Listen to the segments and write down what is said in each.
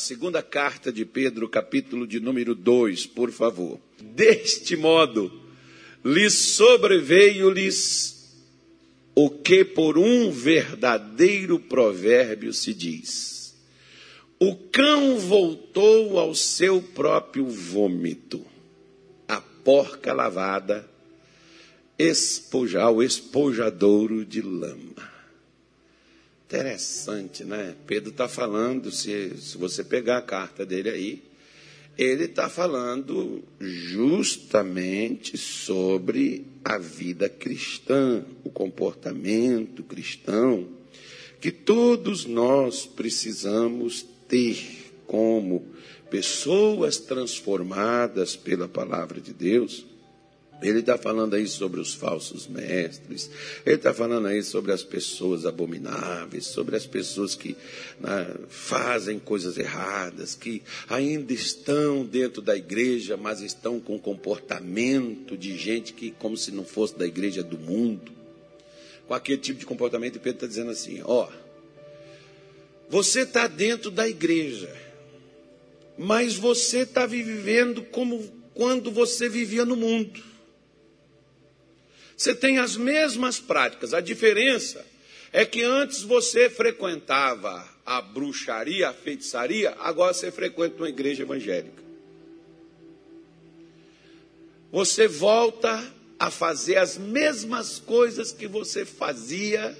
Segunda carta de Pedro, capítulo de número 2, por favor. Deste modo, lhes sobreveio-lhes o que por um verdadeiro provérbio se diz: O cão voltou ao seu próprio vômito, a porca lavada, espojar o espojadouro de lama. Interessante, né? Pedro está falando, se, se você pegar a carta dele aí, ele está falando justamente sobre a vida cristã, o comportamento cristão, que todos nós precisamos ter como pessoas transformadas pela palavra de Deus ele está falando aí sobre os falsos mestres, ele está falando aí sobre as pessoas abomináveis, sobre as pessoas que né, fazem coisas erradas, que ainda estão dentro da igreja, mas estão com comportamento de gente que, como se não fosse da igreja do mundo. Com aquele tipo de comportamento, Pedro está dizendo assim: ó, você está dentro da igreja, mas você está vivendo como quando você vivia no mundo. Você tem as mesmas práticas. A diferença é que antes você frequentava a bruxaria, a feitiçaria, agora você frequenta uma igreja evangélica. Você volta a fazer as mesmas coisas que você fazia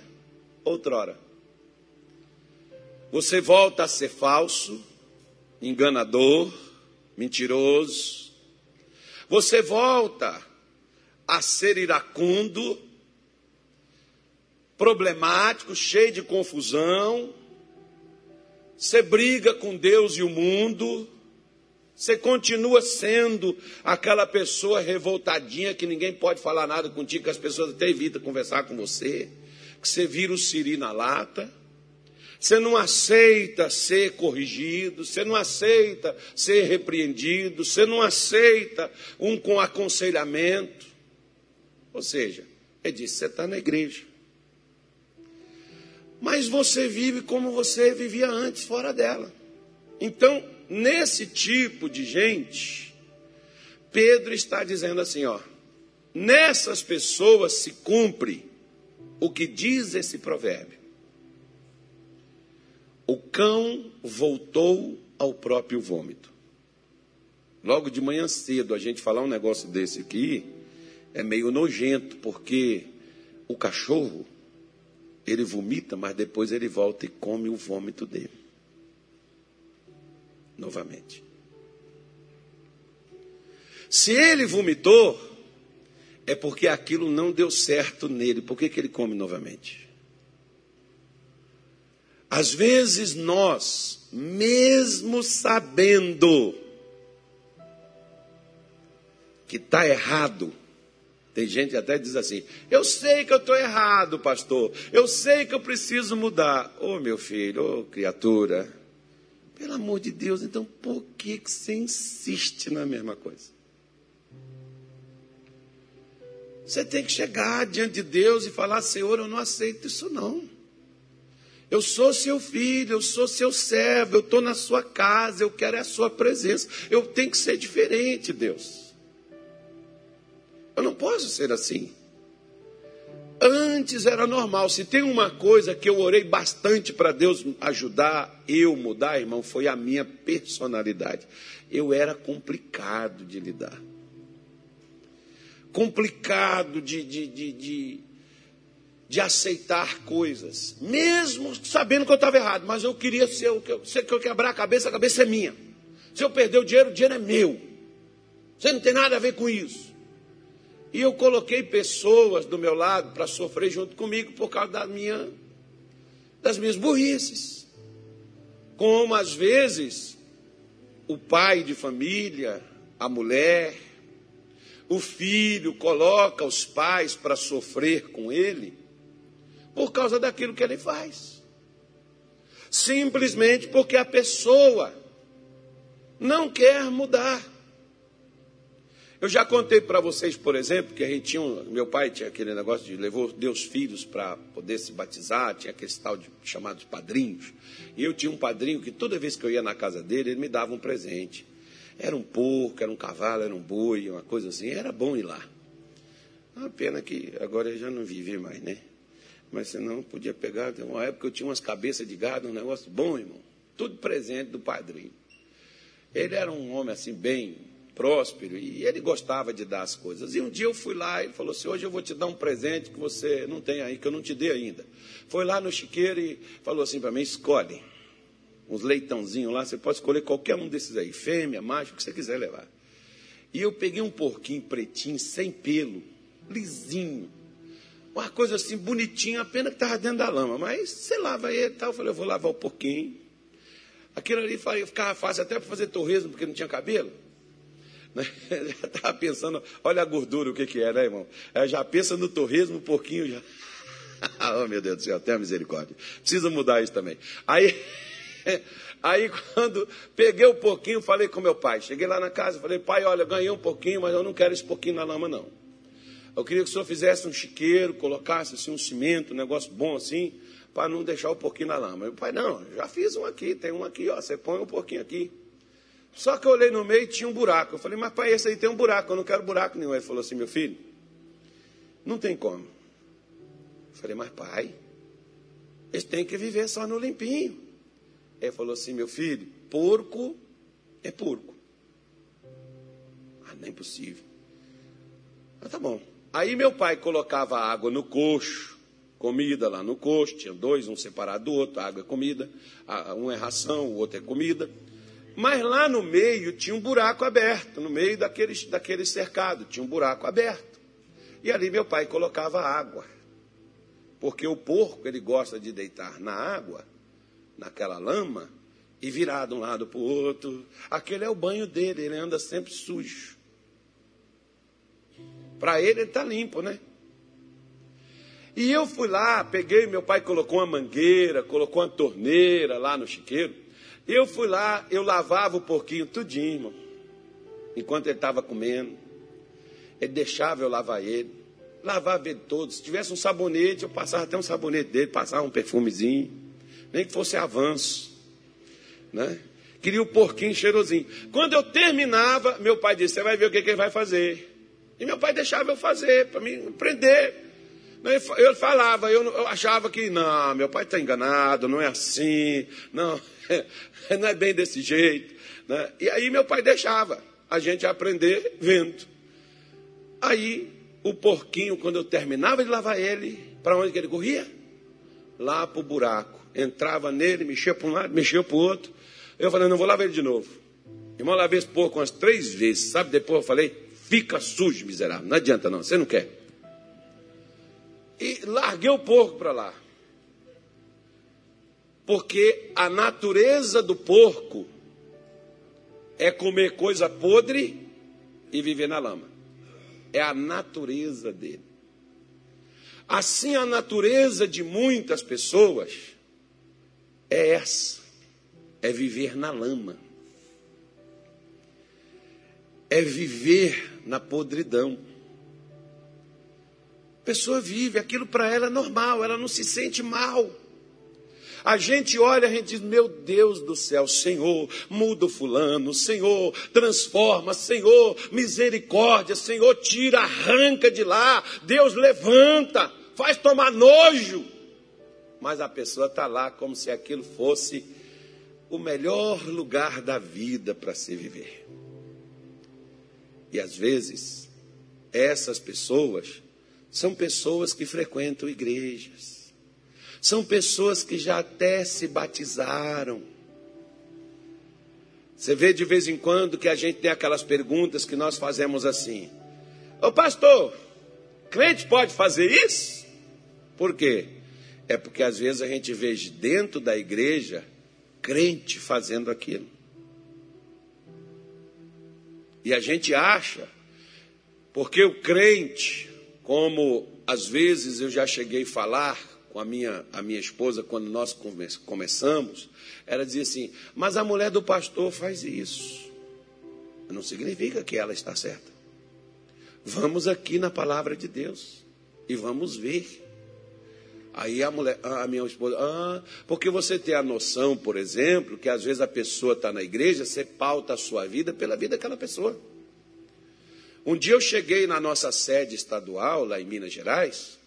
outrora. Você volta a ser falso, enganador, mentiroso. Você volta a ser iracundo, problemático, cheio de confusão. Você briga com Deus e o mundo. Você continua sendo aquela pessoa revoltadinha que ninguém pode falar nada contigo, que as pessoas até evitam conversar com você. Que você vira o siri na lata. Você não aceita ser corrigido, você não aceita ser repreendido, você não aceita um com aconselhamento. Ou seja, ele disse: você está na igreja. Mas você vive como você vivia antes, fora dela. Então, nesse tipo de gente, Pedro está dizendo assim: ó, nessas pessoas se cumpre o que diz esse provérbio. O cão voltou ao próprio vômito. Logo de manhã cedo, a gente falar um negócio desse aqui, é meio nojento, porque o cachorro, ele vomita, mas depois ele volta e come o vômito dele. Novamente. Se ele vomitou, é porque aquilo não deu certo nele. Por que, que ele come novamente? Às vezes nós, mesmo sabendo que está errado, tem gente que até diz assim: Eu sei que eu estou errado, pastor. Eu sei que eu preciso mudar. Ô oh, meu filho, ô oh, criatura. Pelo amor de Deus, então por que, que você insiste na mesma coisa? Você tem que chegar diante de Deus e falar: Senhor, eu não aceito isso não. Eu sou seu filho, eu sou seu servo, eu estou na sua casa, eu quero a sua presença. Eu tenho que ser diferente, Deus. Eu não posso ser assim. Antes era normal. Se tem uma coisa que eu orei bastante para Deus ajudar eu mudar, irmão, foi a minha personalidade. Eu era complicado de lidar. Complicado de, de, de, de, de aceitar coisas. Mesmo sabendo que eu estava errado. Mas eu queria ser o que eu, se eu quebrar a cabeça, a cabeça é minha. Se eu perder o dinheiro, o dinheiro é meu. Você não tem nada a ver com isso. E eu coloquei pessoas do meu lado para sofrer junto comigo por causa da minha, das minhas burrices. Como às vezes o pai de família, a mulher, o filho coloca os pais para sofrer com ele por causa daquilo que ele faz. Simplesmente porque a pessoa não quer mudar. Eu já contei para vocês, por exemplo, que a gente tinha um, meu pai tinha aquele negócio de levou Deus filhos para poder se batizar, tinha aquele tal de chamados padrinhos. E eu tinha um padrinho que toda vez que eu ia na casa dele, ele me dava um presente. Era um porco, era um cavalo, era um boi, uma coisa assim. Era bom ir lá. Uma pena que agora ele já não vive mais, né? Mas senão podia pegar. Uma época eu tinha umas cabeças de gado, um negócio bom, irmão. Tudo presente do padrinho. Ele era um homem assim, bem próspero, e ele gostava de dar as coisas. E um dia eu fui lá e falou assim: Hoje eu vou te dar um presente que você não tem aí, que eu não te dei ainda. Foi lá no chiqueiro e falou assim para mim: Escolhe uns leitãozinhos lá, você pode escolher qualquer um desses aí, fêmea, macho, o que você quiser levar. E eu peguei um porquinho pretinho, sem pelo, lisinho, uma coisa assim bonitinha, apenas que estava dentro da lama, mas você lava ele e tal. Eu falei, eu vou lavar o porquinho. Aquilo ali ficava fácil até para fazer torresmo, porque não tinha cabelo. Né? Já estava pensando, olha a gordura, o que, que é, né, irmão? É, já pensa no torresmo, um pouquinho já. oh, meu Deus do céu, até a misericórdia. Precisa mudar isso também. Aí. Aí quando peguei um pouquinho, falei com meu pai. Cheguei lá na casa, falei, pai, olha, ganhei um pouquinho, mas eu não quero esse pouquinho na lama, não. Eu queria que o senhor fizesse um chiqueiro, colocasse assim um cimento, um negócio bom assim, para não deixar o pouquinho na lama. Meu pai, não, já fiz um aqui, tem um aqui, ó, você põe um pouquinho aqui. Só que eu olhei no meio e tinha um buraco. Eu falei, mas pai, esse aí tem um buraco, eu não quero buraco nenhum. Ele falou assim, meu filho, não tem como. Eu falei, mas pai, eles têm que viver só no limpinho. Ele falou assim: meu filho, porco é porco. Ah, não é impossível. Ah, tá bom. Aí meu pai colocava água no coxo, comida lá no coxo, tinha dois, um separado do outro, água é comida, um é ração, o outro é comida. Mas lá no meio tinha um buraco aberto, no meio daquele, daquele cercado, tinha um buraco aberto. E ali meu pai colocava água. Porque o porco, ele gosta de deitar na água naquela lama e virar de um lado para o outro. Aquele é o banho dele, ele anda sempre sujo. Para ele, ele está limpo, né? E eu fui lá, peguei, meu pai colocou uma mangueira, colocou uma torneira lá no chiqueiro. Eu fui lá, eu lavava o porquinho tudinho, irmão. Enquanto ele estava comendo. Ele deixava eu lavar ele. Lavava ele todo. Se tivesse um sabonete, eu passava até um sabonete dele, passava um perfumezinho nem que fosse avanço. Né? Queria o porquinho cheirosinho. Quando eu terminava, meu pai disse: Você vai ver o que, que ele vai fazer. E meu pai deixava eu fazer, para me aprender. Eu falava, eu, achava que, não, meu pai está enganado, não é assim, não, não é bem desse jeito. Né? E aí meu pai deixava a gente aprender vendo. Aí o porquinho, quando eu terminava de lavar ele, para onde que ele corria? Lá para o buraco entrava nele, mexia para um lado, mexia para o outro. Eu falei, não vou lavar ele de novo. Irmão, lavei esse porco umas três vezes. Sabe, depois eu falei, fica sujo, miserável. Não adianta não, você não quer. E larguei o porco para lá. Porque a natureza do porco é comer coisa podre e viver na lama. É a natureza dele. Assim, a natureza de muitas pessoas é essa: é viver na lama, é viver na podridão. Pessoa vive, aquilo para ela é normal, ela não se sente mal. A gente olha, a gente diz: Meu Deus do céu, Senhor, muda o fulano, Senhor, transforma, Senhor, misericórdia, Senhor, tira, arranca de lá, Deus levanta, faz tomar nojo mas a pessoa está lá como se aquilo fosse o melhor lugar da vida para se viver. E às vezes, essas pessoas são pessoas que frequentam igrejas, são pessoas que já até se batizaram. Você vê de vez em quando que a gente tem aquelas perguntas que nós fazemos assim: Ô pastor, crente pode fazer isso? Por quê? É porque às vezes a gente vê dentro da igreja crente fazendo aquilo. E a gente acha, porque o crente, como às vezes eu já cheguei a falar com a minha, a minha esposa quando nós começamos, ela dizia assim: Mas a mulher do pastor faz isso. Não significa que ela está certa. Vamos aqui na palavra de Deus e vamos ver. Aí a mulher, a minha esposa, ah, porque você tem a noção, por exemplo, que às vezes a pessoa está na igreja, você pauta a sua vida pela vida daquela pessoa. Um dia eu cheguei na nossa sede estadual, lá em Minas Gerais,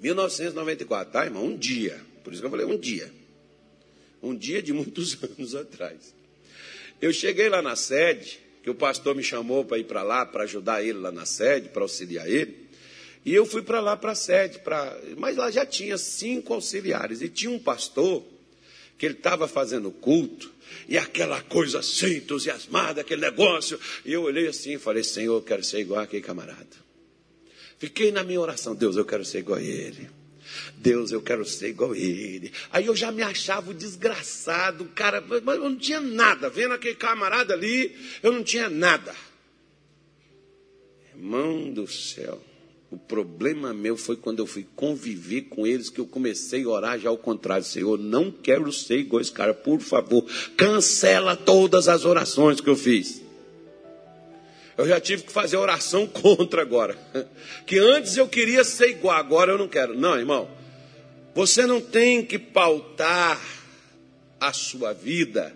1994, tá, irmão? Um dia. Por isso que eu falei um dia. Um dia de muitos anos atrás. Eu cheguei lá na sede, que o pastor me chamou para ir para lá, para ajudar ele lá na sede, para auxiliar ele. E eu fui para lá para a sede, pra... mas lá já tinha cinco auxiliares. E tinha um pastor que ele estava fazendo culto, e aquela coisa assim, entusiasmada, aquele negócio. E eu olhei assim e falei, Senhor, eu quero ser igual aquele camarada. Fiquei na minha oração, Deus, eu quero ser igual a ele. Deus, eu quero ser igual a ele. Aí eu já me achava desgraçado, cara, mas eu não tinha nada. Vendo aquele camarada ali, eu não tinha nada. Irmão do céu. O problema meu foi quando eu fui conviver com eles que eu comecei a orar já ao contrário. Senhor, não quero ser igual esse cara, por favor. Cancela todas as orações que eu fiz. Eu já tive que fazer oração contra agora. Que antes eu queria ser igual, agora eu não quero. Não, irmão. Você não tem que pautar a sua vida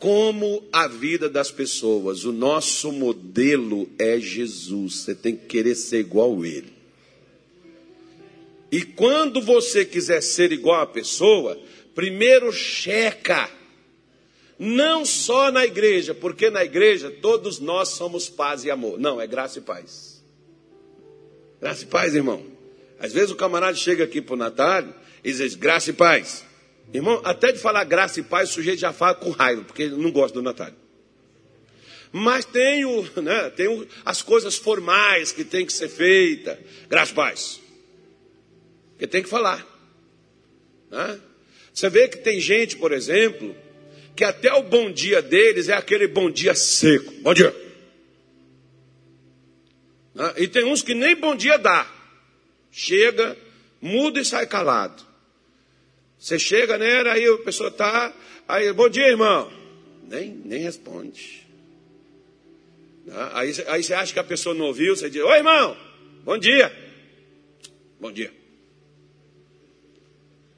como a vida das pessoas. O nosso modelo é Jesus. Você tem que querer ser igual a ele. E quando você quiser ser igual a pessoa, primeiro checa. Não só na igreja, porque na igreja todos nós somos paz e amor. Não, é graça e paz. Graça e paz, irmão. Às vezes o camarada chega aqui para o Natal e diz graça e paz. Irmão, até de falar graça e paz, o sujeito já fala com raiva, porque ele não gosta do Natal. Mas tem, o, né, tem o, as coisas formais que tem que ser feita. Graça e paz. Que tem que falar. Né? Você vê que tem gente, por exemplo, que até o bom dia deles é aquele bom dia seco. Bom dia. Né? E tem uns que nem bom dia dá. Chega, muda e sai calado. Você chega, né? Aí a pessoa tá, aí, bom dia, irmão. Nem, nem responde. Né? Aí, aí você acha que a pessoa não ouviu, você diz, oi irmão, bom dia. Bom dia.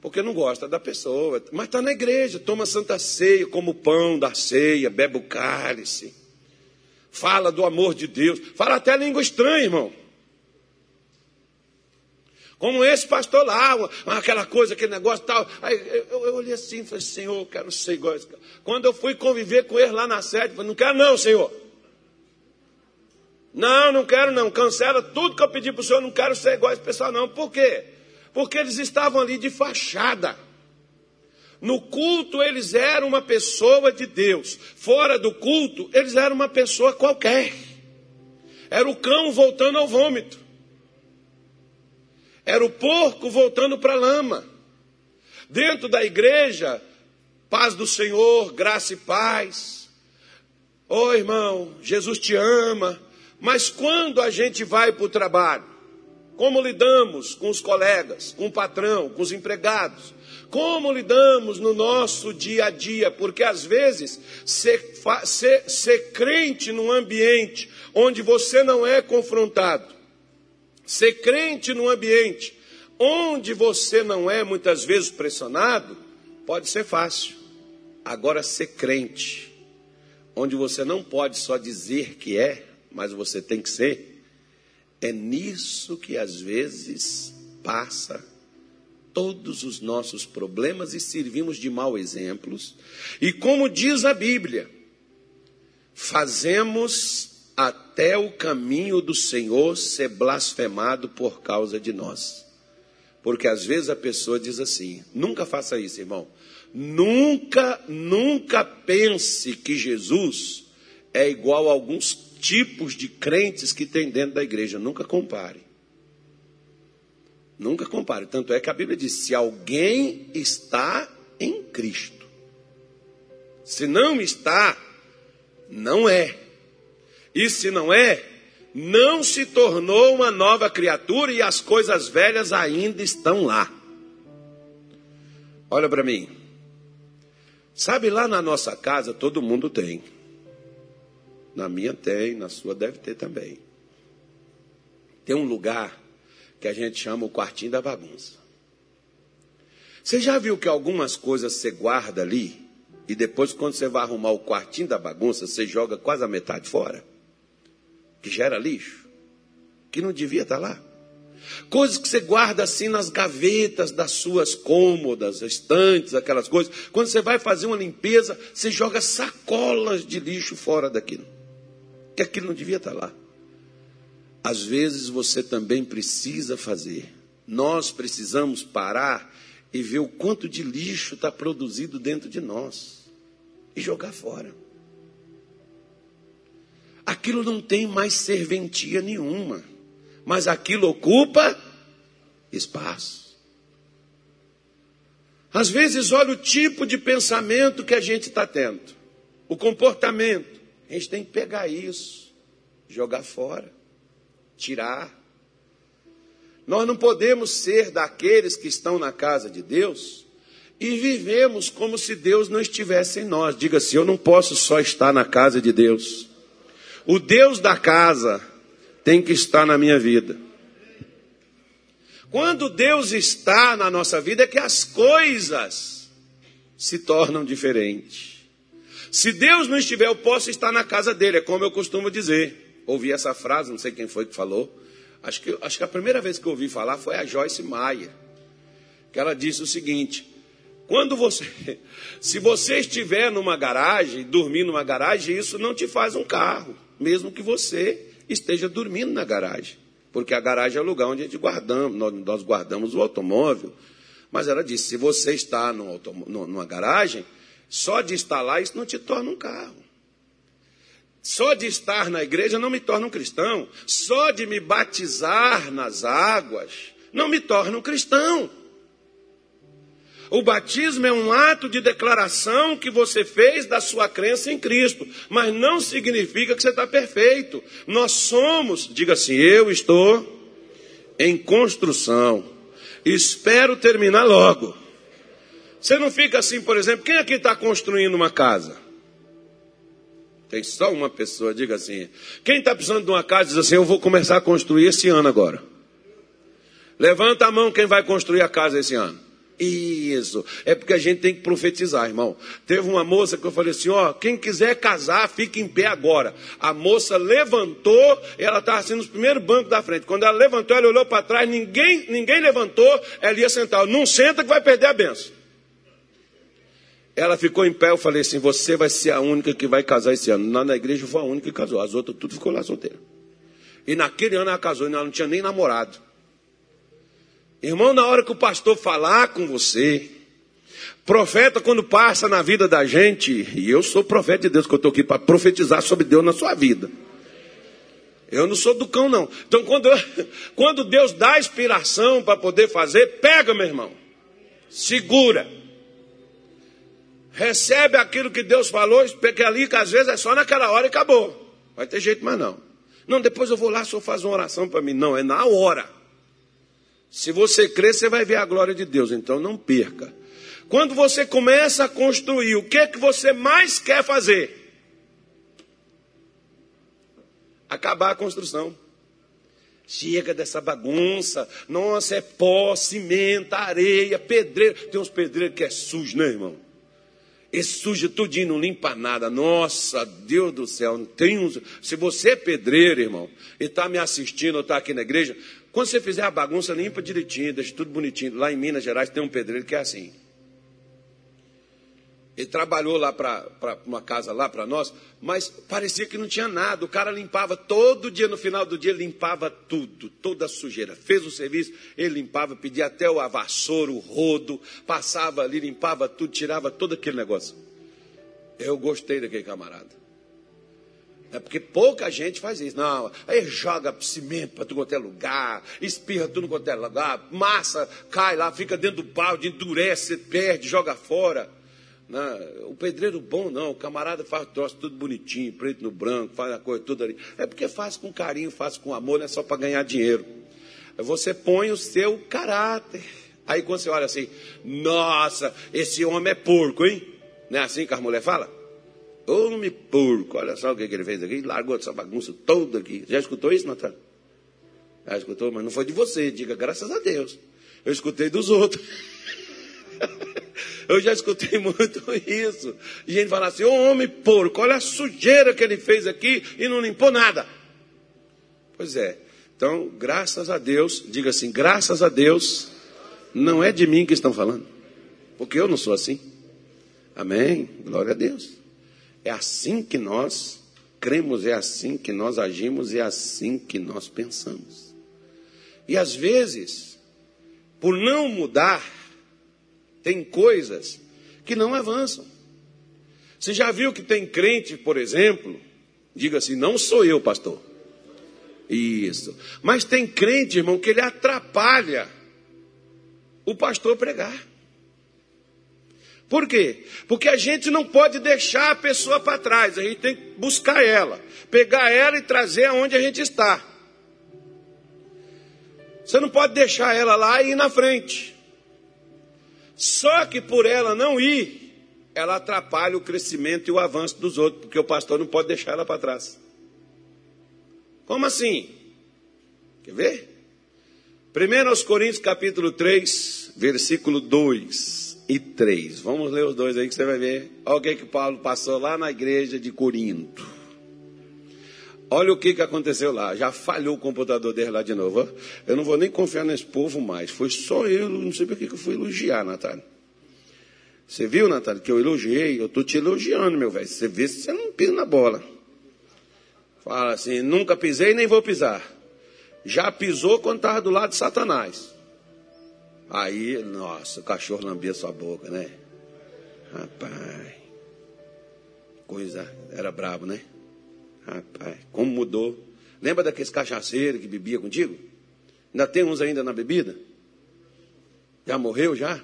Porque não gosta da pessoa. Mas está na igreja, toma santa ceia, como o pão da ceia, bebe o cálice. Fala do amor de Deus. Fala até língua estranha, irmão. Como esse pastor lá, aquela coisa, aquele negócio tal. Aí eu, eu olhei assim e falei, Senhor, eu quero ser igual a esse cara. Quando eu fui conviver com ele lá na sede, eu falei, não quero não, Senhor. Não, não quero não. Cancela tudo que eu pedi para o Senhor, não quero ser igual a esse pessoal não. Por quê? Porque eles estavam ali de fachada. No culto eles eram uma pessoa de Deus. Fora do culto, eles eram uma pessoa qualquer. Era o cão voltando ao vômito. Era o porco voltando para a lama. Dentro da igreja, paz do Senhor, graça e paz. Ô oh, irmão, Jesus te ama. Mas quando a gente vai para o trabalho, como lidamos com os colegas, com o patrão, com os empregados? Como lidamos no nosso dia a dia? Porque às vezes ser, ser, ser crente num ambiente onde você não é confrontado, Ser crente num ambiente onde você não é muitas vezes pressionado, pode ser fácil. Agora, ser crente, onde você não pode só dizer que é, mas você tem que ser, é nisso que às vezes passa todos os nossos problemas e servimos de mau exemplos. E como diz a Bíblia, fazemos até o caminho do Senhor ser blasfemado por causa de nós. Porque às vezes a pessoa diz assim: nunca faça isso, irmão. Nunca, nunca pense que Jesus é igual a alguns tipos de crentes que tem dentro da igreja. Nunca compare. Nunca compare. Tanto é que a Bíblia diz: se alguém está em Cristo, se não está, não é. E se não é, não se tornou uma nova criatura e as coisas velhas ainda estão lá. Olha para mim. Sabe, lá na nossa casa todo mundo tem. Na minha tem, na sua deve ter também. tem um lugar que a gente chama o quartinho da bagunça. Você já viu que algumas coisas você guarda ali e depois, quando você vai arrumar o quartinho da bagunça, você joga quase a metade fora? Que gera lixo? Que não devia estar lá? Coisas que você guarda assim nas gavetas das suas cômodas, estantes, aquelas coisas. Quando você vai fazer uma limpeza, você joga sacolas de lixo fora daquilo. Que aquilo não devia estar lá. Às vezes você também precisa fazer. Nós precisamos parar e ver o quanto de lixo está produzido dentro de nós e jogar fora. Aquilo não tem mais serventia nenhuma mas aquilo ocupa espaço. Às vezes, olha o tipo de pensamento que a gente está tendo, o comportamento. A gente tem que pegar isso, jogar fora, tirar. Nós não podemos ser daqueles que estão na casa de Deus e vivemos como se Deus não estivesse em nós. Diga assim: eu não posso só estar na casa de Deus. O Deus da casa tem que estar na minha vida. Quando Deus está na nossa vida, é que as coisas se tornam diferentes. Se Deus não estiver, eu posso estar na casa dele, é como eu costumo dizer. Ouvi essa frase, não sei quem foi que falou. Acho que, acho que a primeira vez que eu ouvi falar foi a Joyce Maia. Que ela disse o seguinte: quando você, se você estiver numa garagem, dormir numa garagem, isso não te faz um carro, mesmo que você esteja dormindo na garagem. Porque a garagem é o lugar onde a gente guardamos, nós, guardamos o automóvel. Mas ela disse: se você está numa garagem, só de estar lá, isso não te torna um carro. Só de estar na igreja não me torna um cristão. Só de me batizar nas águas não me torna um cristão. O batismo é um ato de declaração que você fez da sua crença em Cristo, mas não significa que você está perfeito. Nós somos, diga assim, eu estou em construção, espero terminar logo. Você não fica assim, por exemplo, quem aqui está construindo uma casa? Tem só uma pessoa, diga assim. Quem está precisando de uma casa diz assim: Eu vou começar a construir esse ano agora. Levanta a mão quem vai construir a casa esse ano. Isso. É porque a gente tem que profetizar, irmão. Teve uma moça que eu falei assim: ó, quem quiser casar, fique em pé agora. A moça levantou, ela estava assim nos primeiros bancos da frente. Quando ela levantou, ela olhou para trás, ninguém, ninguém levantou, ela ia sentar. Não senta que vai perder a benção. Ela ficou em pé, eu falei assim: você vai ser a única que vai casar esse ano. Lá na igreja foi a única que casou, as outras tudo ficou lá solteira. E naquele ano ela casou, ela não tinha nem namorado. Irmão, na hora que o pastor falar com você, profeta, quando passa na vida da gente, e eu sou profeta de Deus, que eu estou aqui para profetizar sobre Deus na sua vida. Eu não sou do cão, não. Então, quando, quando Deus dá inspiração para poder fazer, pega, meu irmão. Segura. Recebe aquilo que Deus falou, porque ali que às vezes é só naquela hora e acabou. Vai ter jeito mais não. Não, depois eu vou lá, só faz uma oração para mim. Não, é na hora. Se você crer, você vai ver a glória de Deus, então não perca. Quando você começa a construir, o que é que você mais quer fazer? Acabar a construção. Chega dessa bagunça. Nossa, é pó, cimento, areia, pedreiro. Tem uns pedreiros que é sujo, né, irmão? Esse suja tudinho, não limpa nada. Nossa, Deus do céu. Tem uns... Se você é pedreiro, irmão, e está me assistindo ou está aqui na igreja, quando você fizer a bagunça, limpa direitinho, deixa tudo bonitinho. Lá em Minas Gerais tem um pedreiro que é assim. Ele trabalhou lá para uma casa lá para nós, mas parecia que não tinha nada. O cara limpava todo dia, no final do dia, limpava tudo, toda a sujeira. Fez o serviço, ele limpava, pedia até o vassoura, o rodo, passava ali, limpava tudo, tirava todo aquele negócio. Eu gostei daquele camarada. É porque pouca gente faz isso. Não, aí joga cimento para tudo quanto é lugar, espirra tudo quanto é lugar, massa cai lá, fica dentro do balde, endurece, perde, joga fora. Não, o pedreiro bom não, o camarada faz o troço tudo bonitinho, preto no branco, faz a coisa toda ali. É porque faz com carinho, faz com amor, não é só para ganhar dinheiro. Você põe o seu caráter. Aí quando você olha assim, nossa, esse homem é porco, hein? Não é assim que a mulher fala? Homem porco, olha só o que, que ele fez aqui, largou essa bagunça toda aqui. Já escutou isso, Natália? Já escutou? Mas não foi de você, diga graças a Deus. Eu escutei dos outros. Eu já escutei muito isso. E gente fala assim: Ô homem porco, olha a sujeira que ele fez aqui e não limpou nada. Pois é. Então, graças a Deus, diga assim: graças a Deus, não é de mim que estão falando. Porque eu não sou assim. Amém? Glória a Deus. É assim que nós cremos, é assim que nós agimos, é assim que nós pensamos. E às vezes, por não mudar, tem coisas que não avançam. Você já viu que tem crente, por exemplo, diga assim: não sou eu, pastor. Isso. Mas tem crente, irmão, que ele atrapalha o pastor pregar. Por quê? Porque a gente não pode deixar a pessoa para trás, a gente tem que buscar ela, pegar ela e trazer aonde a gente está. Você não pode deixar ela lá e ir na frente. Só que por ela não ir, ela atrapalha o crescimento e o avanço dos outros, porque o pastor não pode deixar ela para trás. Como assim? Quer ver? 1 Coríntios capítulo 3, versículo 2 e 3. Vamos ler os dois aí que você vai ver. Olha o que, que Paulo passou lá na igreja de Corinto. Olha o que, que aconteceu lá. Já falhou o computador dele lá de novo. Eu não vou nem confiar nesse povo mais. Foi só eu, não sei por que eu fui elogiar, Natália. Você viu, Natália, que eu elogiei? Eu estou te elogiando, meu velho. Você vê se você não pisa na bola. Fala assim, nunca pisei nem vou pisar. Já pisou quando estava do lado de Satanás. Aí, nossa, o cachorro lambia sua boca, né? Rapaz, coisa, era brabo, né? Rapaz, como mudou. Lembra daqueles cachaceiros que bebia contigo? Ainda tem uns ainda na bebida? Já morreu já?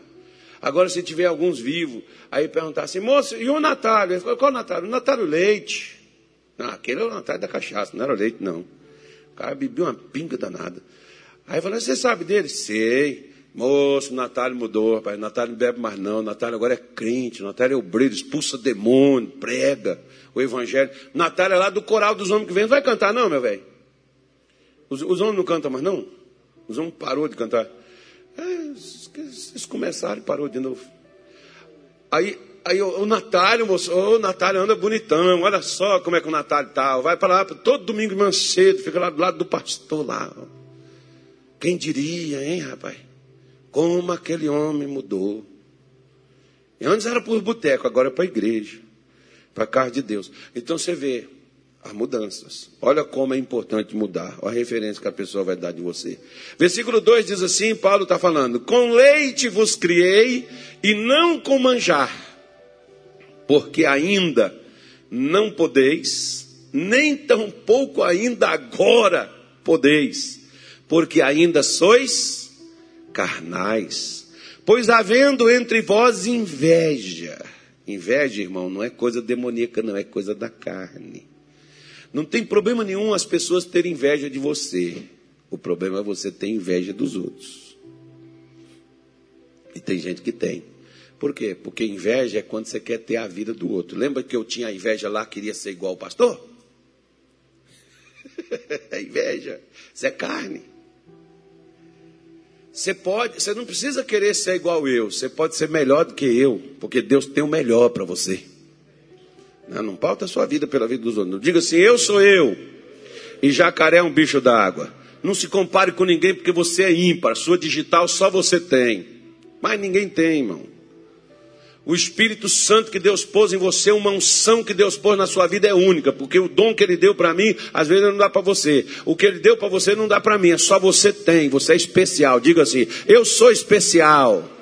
Agora, se tiver alguns vivos, aí perguntar assim, moço, e o Natália? Ele falou, qual o Natália? O Natália Leite. Não, aquele era o Natália da cachaça, não era o leite, não. O cara bebia uma pinga danada. Aí falou, você sabe dele? Sei. Moço, Natália mudou. O Natália não bebe mais, não. Natália agora é crente. Natália é obreiro, expulsa demônio, prega o evangelho. Natália é lá do coral dos homens que vem. Não vai cantar, não, meu velho? Os, os, homens não cantam mais, não? Os homens parou de cantar. É, eles começaram e parou de novo. Aí Aí o, o Natália, moço, o Natália anda bonitão, olha só como é que o Natália tá. Vai para lá, todo domingo de manhã cedo, fica lá do lado do pastor lá. Quem diria, hein, rapaz? Como aquele homem mudou. E antes era por boteco, agora é para a igreja, para a casa de Deus. Então você vê as mudanças. Olha como é importante mudar. Olha a referência que a pessoa vai dar de você. Versículo 2 diz assim: Paulo está falando: Com leite vos criei e não com manjar porque ainda não podeis, nem tampouco ainda agora podeis, porque ainda sois carnais. Pois havendo entre vós inveja, inveja, irmão, não é coisa demoníaca, não é coisa da carne. Não tem problema nenhum as pessoas terem inveja de você. O problema é você ter inveja dos outros. E tem gente que tem. Por quê? Porque inveja é quando você quer ter a vida do outro. Lembra que eu tinha inveja lá, queria ser igual ao pastor? é inveja. Isso é carne. Você pode, você não precisa querer ser igual eu, você pode ser melhor do que eu, porque Deus tem o melhor para você. Não, não pauta a sua vida pela vida dos outros. Não diga assim, eu sou eu. E jacaré é um bicho da água. Não se compare com ninguém porque você é ímpar. Sua digital só você tem. Mas ninguém tem, irmão. O Espírito Santo que Deus pôs em você, uma unção que Deus pôs na sua vida é única, porque o dom que Ele deu para mim, às vezes não dá para você. O que Ele deu para você não dá para mim, é só você tem, você é especial. Diga assim: Eu sou especial.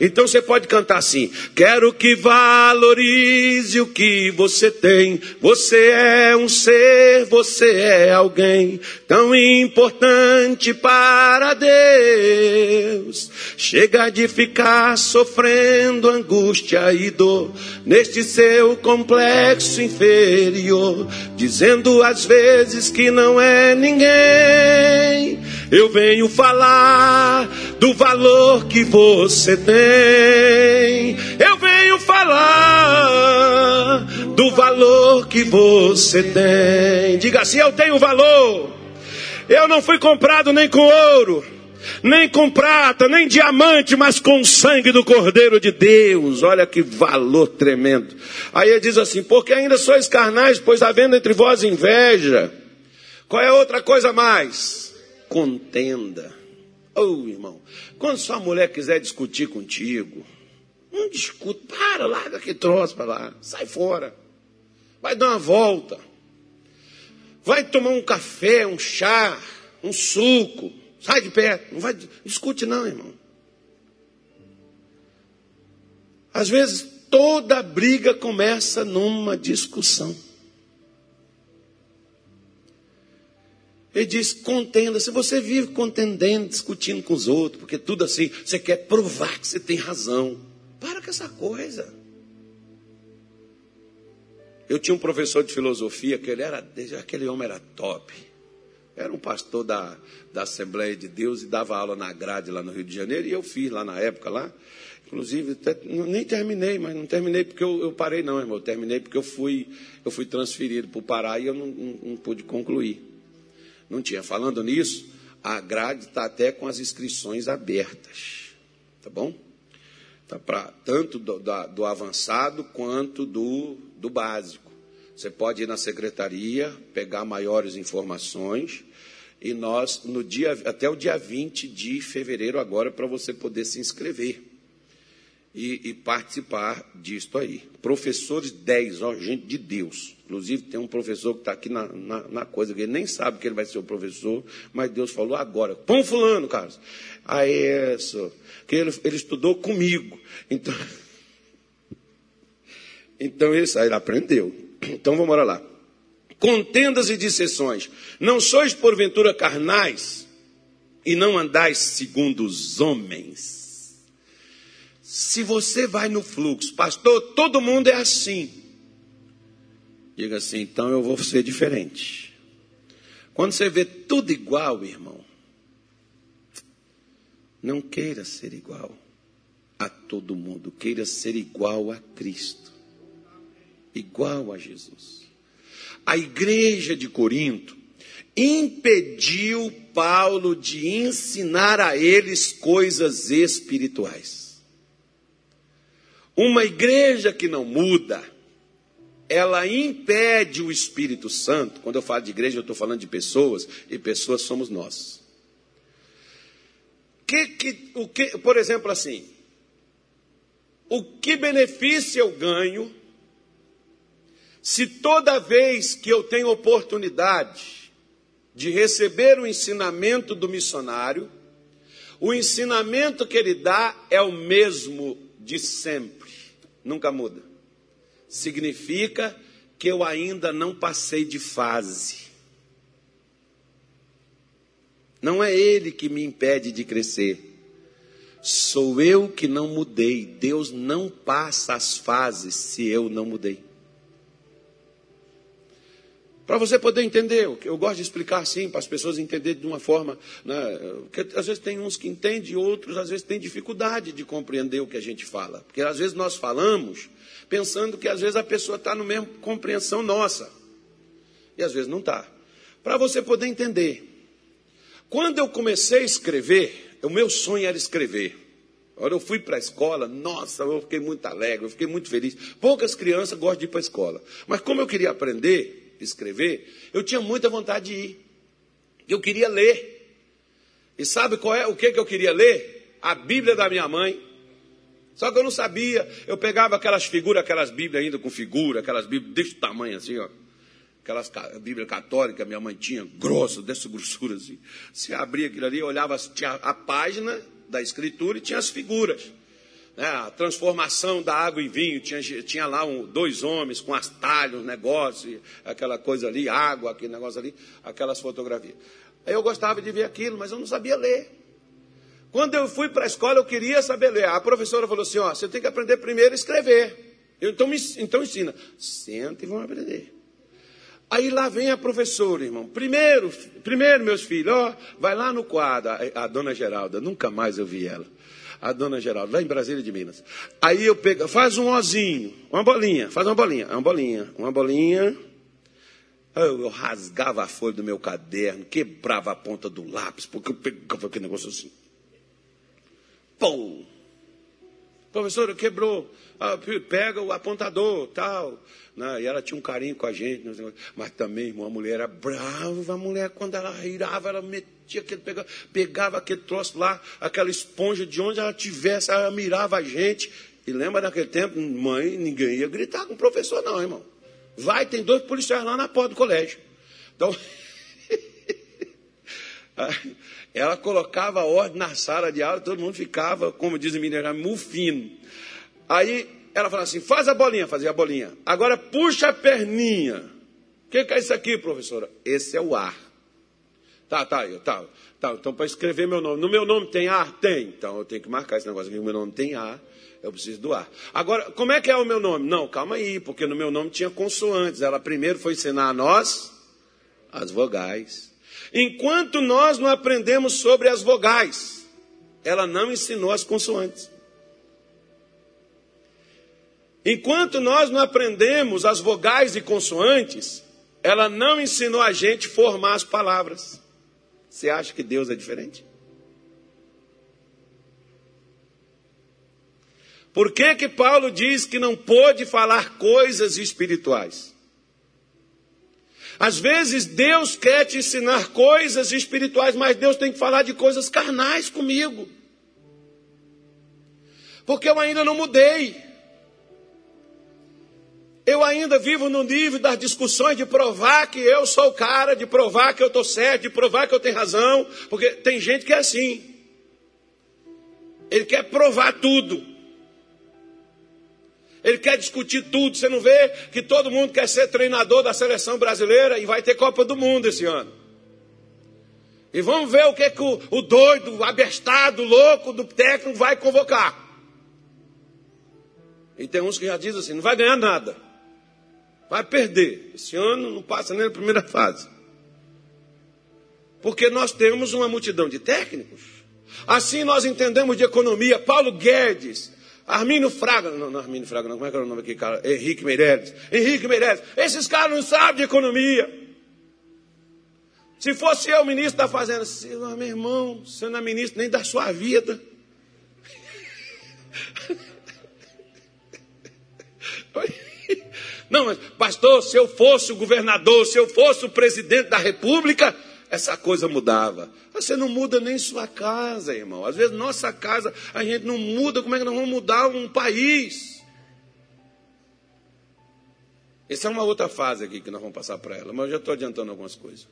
Então você pode cantar assim: Quero que valorize o que você tem. Você é um ser, você é alguém tão importante para Deus. Chega de ficar sofrendo angústia e dor neste seu complexo inferior, dizendo às vezes que não é ninguém. Eu venho falar do valor que você tem. Eu venho falar do valor que você tem. Diga assim: Eu tenho valor. Eu não fui comprado nem com ouro, nem com prata, nem diamante, mas com o sangue do Cordeiro de Deus. Olha que valor tremendo. Aí ele diz assim: porque ainda sois carnais, pois havendo entre vós inveja. Qual é outra coisa mais? Contenda. Oh, irmão, quando sua mulher quiser discutir contigo, não discute, para, larga que troço para lá, sai fora. Vai dar uma volta. Vai tomar um café, um chá, um suco. Sai de perto. Não vai discute não, irmão. Às vezes toda briga começa numa discussão. Ele diz: contenda. Se você vive contendendo, discutindo com os outros, porque tudo assim, você quer provar que você tem razão. Para com essa coisa. Eu tinha um professor de filosofia que ele era, aquele homem era top. Era um pastor da, da Assembleia de Deus e dava aula na grade lá no Rio de Janeiro, e eu fiz lá na época lá. Inclusive, até, nem terminei, mas não terminei porque eu, eu, parei, não, irmão. Eu terminei porque eu fui, eu fui transferido para o Pará e eu não, não, não pude concluir. Não tinha. Falando nisso, a grade está até com as inscrições abertas. Tá bom? Tá pra, tanto do, do avançado quanto do, do básico. Você pode ir na secretaria, pegar maiores informações e nós, no dia, até o dia 20 de fevereiro, agora, para você poder se inscrever e, e participar disto aí. Professores 10, ó, gente de Deus. Inclusive, tem um professor que está aqui na, na, na, coisa, que ele nem sabe que ele vai ser o professor, mas Deus falou agora. Põe fulano, Carlos. Aí, isso. Que ele, ele estudou comigo. Então, então ele, ele aprendeu. Então vamos lá. Contendas e dissessões. Não sois porventura carnais e não andais segundo os homens se você vai no fluxo, pastor, todo mundo é assim. Diga assim, então eu vou ser diferente. Quando você vê tudo igual, irmão, não queira ser igual a todo mundo, queira ser igual a Cristo, igual a Jesus. A igreja de Corinto impediu Paulo de ensinar a eles coisas espirituais. Uma igreja que não muda, ela impede o Espírito Santo. Quando eu falo de igreja, eu estou falando de pessoas, e pessoas somos nós. Que, que, o que, por exemplo, assim, o que benefício eu ganho se toda vez que eu tenho oportunidade de receber o ensinamento do missionário, o ensinamento que ele dá é o mesmo de sempre? nunca muda. Significa que eu ainda não passei de fase. Não é ele que me impede de crescer. Sou eu que não mudei. Deus não passa as fases se eu não mudei. Para você poder entender, eu gosto de explicar assim, para as pessoas entenderem de uma forma. Né, que às vezes tem uns que entendem, outros às vezes têm dificuldade de compreender o que a gente fala. Porque às vezes nós falamos pensando que às vezes a pessoa está no mesmo compreensão nossa. E às vezes não está. Para você poder entender. Quando eu comecei a escrever, o meu sonho era escrever. Agora eu fui para a escola, nossa, eu fiquei muito alegre, eu fiquei muito feliz. Poucas crianças gostam de ir para a escola. Mas como eu queria aprender, escrever, eu tinha muita vontade de ir. Eu queria ler. E sabe qual é o que, que eu queria ler? A Bíblia da minha mãe. Só que eu não sabia. Eu pegava aquelas figuras, aquelas Bíblias ainda com figura, aquelas Bíblias desse tamanho assim, ó. Aquelas Bíblia católica, minha mãe tinha, grossa, dessa grossura assim. Se abria aquilo ali, olhava, tinha a página da escritura e tinha as figuras né, a transformação da água em vinho, tinha, tinha lá um, dois homens com as talhas, negócio, aquela coisa ali, água, aquele negócio ali, aquelas fotografias. Aí eu gostava de ver aquilo, mas eu não sabia ler. Quando eu fui para a escola, eu queria saber ler. A professora falou assim: ó, você tem que aprender primeiro a escrever. Eu, então, me, então ensina. Senta e vamos aprender. Aí lá vem a professora, irmão. Primeiro, primeiro meus filhos, ó, vai lá no quadro. A, a dona Geralda, nunca mais eu vi ela a dona Geralda, lá em Brasília de Minas. Aí eu pego, faz um ozinho, uma bolinha, faz uma bolinha, uma bolinha, uma bolinha. Eu, eu rasgava a folha do meu caderno, quebrava a ponta do lápis, porque eu pegava aquele negócio assim. Pô! Professora, quebrou. Ah, pega o apontador, tal. Né? E ela tinha um carinho com a gente. Mas também, irmão, a mulher era brava. A mulher, quando ela irava, ela metia aquele, pegava, pegava aquele troço lá, aquela esponja de onde ela tivesse, ela mirava a gente. E lembra daquele tempo, mãe, ninguém ia gritar com o professor, não, irmão. Vai, tem dois policiais lá na porta do colégio. Então, ela colocava ordem na sala de aula, todo mundo ficava, como dizem mineiro, mufino. Aí ela falava assim: faz a bolinha, fazia a bolinha. Agora puxa a perninha. O que, que, é isso aqui, professora? Esse é o ar. Tá, tá, eu, tá, tá. Então, para escrever meu nome. No meu nome tem ar? Tem. Então, eu tenho que marcar esse negócio aqui. Meu nome tem ar. Eu preciso do ar. Agora, como é que é o meu nome? Não, calma aí, porque no meu nome tinha consoantes. Ela primeiro foi ensinar a nós as vogais. Enquanto nós não aprendemos sobre as vogais, ela não ensinou as consoantes. Enquanto nós não aprendemos as vogais e consoantes, ela não ensinou a gente formar as palavras. Você acha que Deus é diferente? Por que, que Paulo diz que não pôde falar coisas espirituais? Às vezes Deus quer te ensinar coisas espirituais, mas Deus tem que falar de coisas carnais comigo. Porque eu ainda não mudei. Eu ainda vivo no nível das discussões de provar que eu sou o cara, de provar que eu estou certo, de provar que eu tenho razão. Porque tem gente que é assim. Ele quer provar tudo. Ele quer discutir tudo. Você não vê que todo mundo quer ser treinador da seleção brasileira e vai ter Copa do Mundo esse ano. E vamos ver o que, que o, o doido, o abestado, o louco do técnico vai convocar. E tem uns que já dizem assim: não vai ganhar nada. Vai perder. Esse ano não passa nem na primeira fase. Porque nós temos uma multidão de técnicos. Assim nós entendemos de economia. Paulo Guedes, Armínio Fraga, não, não Armínio Fraga, não, como é que era o nome aqui, cara? Henrique Meirelles. Henrique Meirelles. Esses caras não sabem de economia. Se fosse eu ministro da Fazenda, se, meu irmão, você não é ministro nem da sua vida. Não, mas, pastor, se eu fosse o governador, se eu fosse o presidente da república, essa coisa mudava. Você não muda nem sua casa, irmão. Às vezes nossa casa a gente não muda, como é que nós vamos mudar um país? Essa é uma outra fase aqui que nós vamos passar para ela, mas eu já estou adiantando algumas coisas.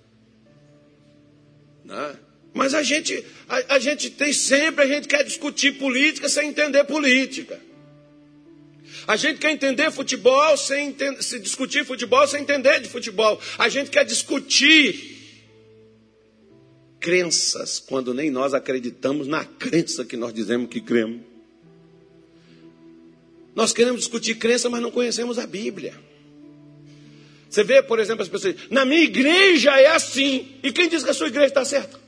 Né? Mas a gente, a, a, gente tem sempre, a gente quer discutir política sem entender política. A gente quer entender futebol sem entender, se discutir futebol sem entender de futebol. A gente quer discutir crenças, quando nem nós acreditamos na crença que nós dizemos que cremos. Nós queremos discutir crença, mas não conhecemos a Bíblia. Você vê, por exemplo, as pessoas dizem, na minha igreja é assim. E quem diz que a sua igreja está certa?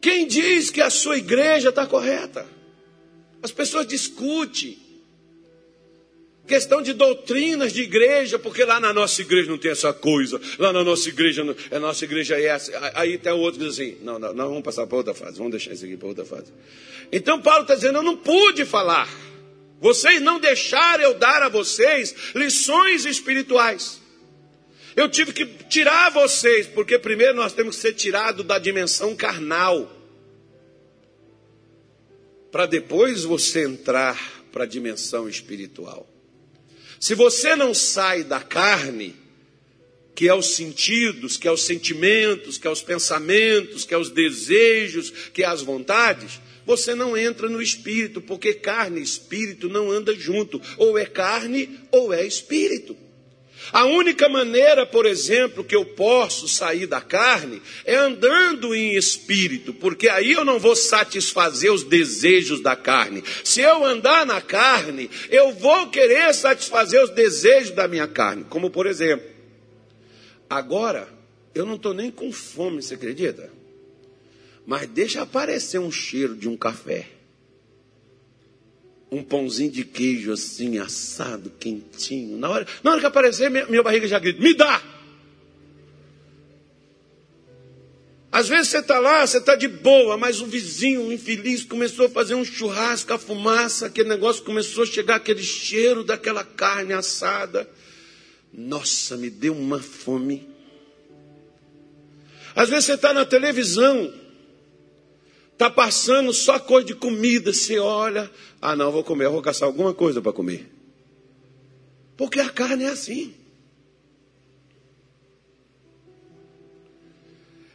Quem diz que a sua igreja está correta? As pessoas discutem Questão de doutrinas de igreja, porque lá na nossa igreja não tem essa coisa. Lá na nossa igreja, a nossa igreja é essa. Aí tem outro que diz assim: não, não, não, vamos passar para outra fase, vamos deixar isso aqui para outra fase. Então Paulo está dizendo: eu não pude falar. Vocês não deixaram eu dar a vocês lições espirituais. Eu tive que tirar vocês, porque primeiro nós temos que ser tirados da dimensão carnal. Para depois você entrar para a dimensão espiritual. Se você não sai da carne, que é os sentidos, que é os sentimentos, que é os pensamentos, que é os desejos, que é as vontades, você não entra no espírito, porque carne e espírito não andam junto, ou é carne ou é espírito. A única maneira, por exemplo, que eu posso sair da carne é andando em espírito, porque aí eu não vou satisfazer os desejos da carne. Se eu andar na carne, eu vou querer satisfazer os desejos da minha carne. Como por exemplo, agora eu não estou nem com fome, você acredita? Mas deixa aparecer um cheiro de um café. Um pãozinho de queijo assim, assado, quentinho. Na hora, na hora que aparecer, minha, minha barriga já grita: me dá! Às vezes você está lá, você está de boa, mas o vizinho infeliz começou a fazer um churrasco, a fumaça, aquele negócio começou a chegar aquele cheiro daquela carne assada. Nossa, me deu uma fome. Às vezes você está na televisão, está passando só coisa de comida, você olha, ah não, vou comer, vou caçar alguma coisa para comer. Porque a carne é assim.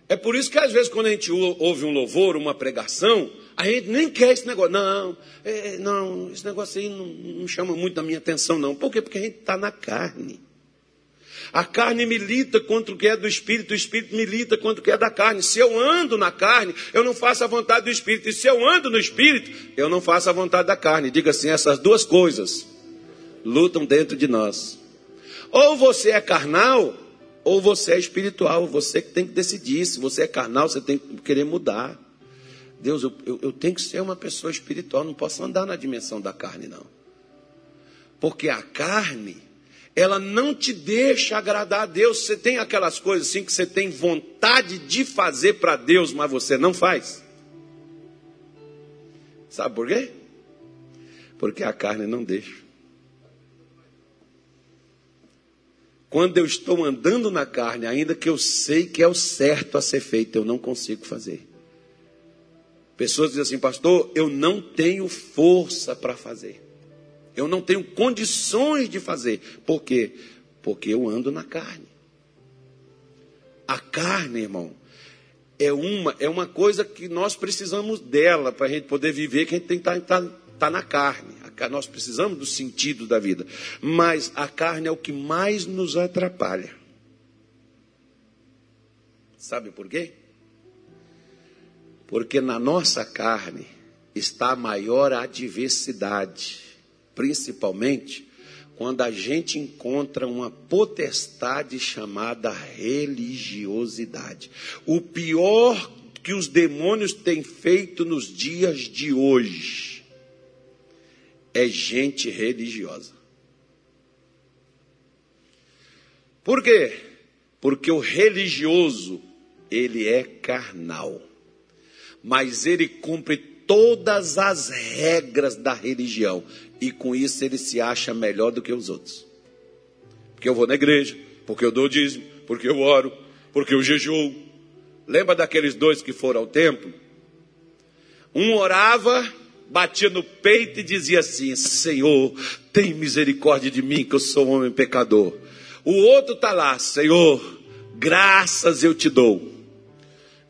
É por isso que às vezes quando a gente ouve um louvor, uma pregação, a gente nem quer esse negócio. Não, é, não, esse negócio aí não, não chama muito a minha atenção, não. Por quê? Porque a gente está na carne. A carne milita contra o que é do espírito, o espírito milita contra o que é da carne. Se eu ando na carne, eu não faço a vontade do espírito. E se eu ando no espírito, eu não faço a vontade da carne. Diga assim: essas duas coisas lutam dentro de nós. Ou você é carnal, ou você é espiritual, você que tem que decidir. Se você é carnal, você tem que querer mudar. Deus, eu, eu, eu tenho que ser uma pessoa espiritual, não posso andar na dimensão da carne, não. Porque a carne, ela não te deixa agradar a Deus. Você tem aquelas coisas assim que você tem vontade de fazer para Deus, mas você não faz. Sabe por quê? Porque a carne não deixa. Quando eu estou andando na carne, ainda que eu sei que é o certo a ser feito, eu não consigo fazer. Pessoas dizem assim, pastor, eu não tenho força para fazer. Eu não tenho condições de fazer. Por quê? Porque eu ando na carne. A carne, irmão, é uma, é uma coisa que nós precisamos dela para a gente poder viver, que a gente tem que estar tá, tá, tá na carne nós precisamos do sentido da vida, mas a carne é o que mais nos atrapalha. Sabe por quê? Porque na nossa carne está a maior adversidade, principalmente quando a gente encontra uma potestade chamada religiosidade. O pior que os demônios têm feito nos dias de hoje é gente religiosa. Por quê? Porque o religioso, ele é carnal. Mas ele cumpre todas as regras da religião. E com isso ele se acha melhor do que os outros. Porque eu vou na igreja, porque eu dou dízimo, porque eu oro, porque eu jejuo. Lembra daqueles dois que foram ao templo? Um orava batia no peito e dizia assim: Senhor, tem misericórdia de mim, que eu sou um homem pecador. O outro está lá, Senhor, graças eu te dou.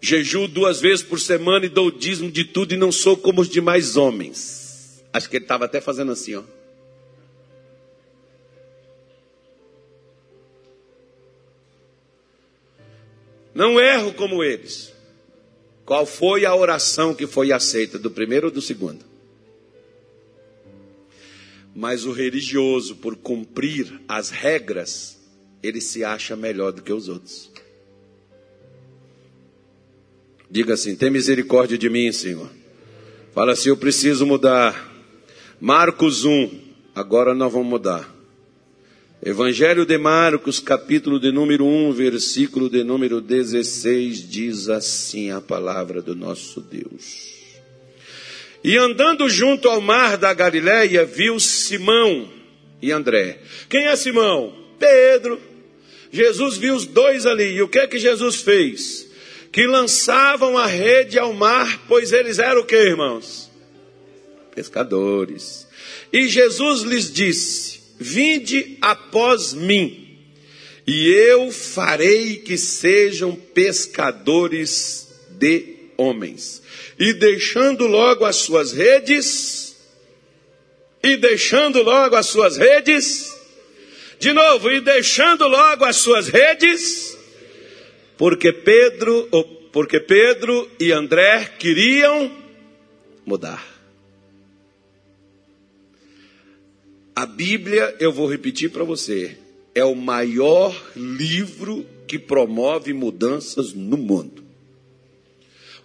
Jejuo duas vezes por semana e dou dízimo de tudo e não sou como os demais homens. Acho que ele estava até fazendo assim, ó. Não erro como eles. Qual foi a oração que foi aceita, do primeiro ou do segundo? Mas o religioso, por cumprir as regras, ele se acha melhor do que os outros. Diga assim: tem misericórdia de mim, Senhor. Fala assim: eu preciso mudar. Marcos 1, agora nós vamos mudar. Evangelho de Marcos, capítulo de número 1, versículo de número 16, diz assim a palavra do nosso Deus. E andando junto ao mar da Galiléia, viu Simão e André. Quem é Simão? Pedro. Jesus viu os dois ali. E o que é que Jesus fez? Que lançavam a rede ao mar, pois eles eram o que, irmãos? Pescadores. E Jesus lhes disse: Vinde após mim, e eu farei que sejam pescadores de homens e deixando logo as suas redes, e deixando logo as suas redes, de novo, e deixando logo as suas redes, porque Pedro, porque Pedro e André queriam mudar. A Bíblia, eu vou repetir para você, é o maior livro que promove mudanças no mundo.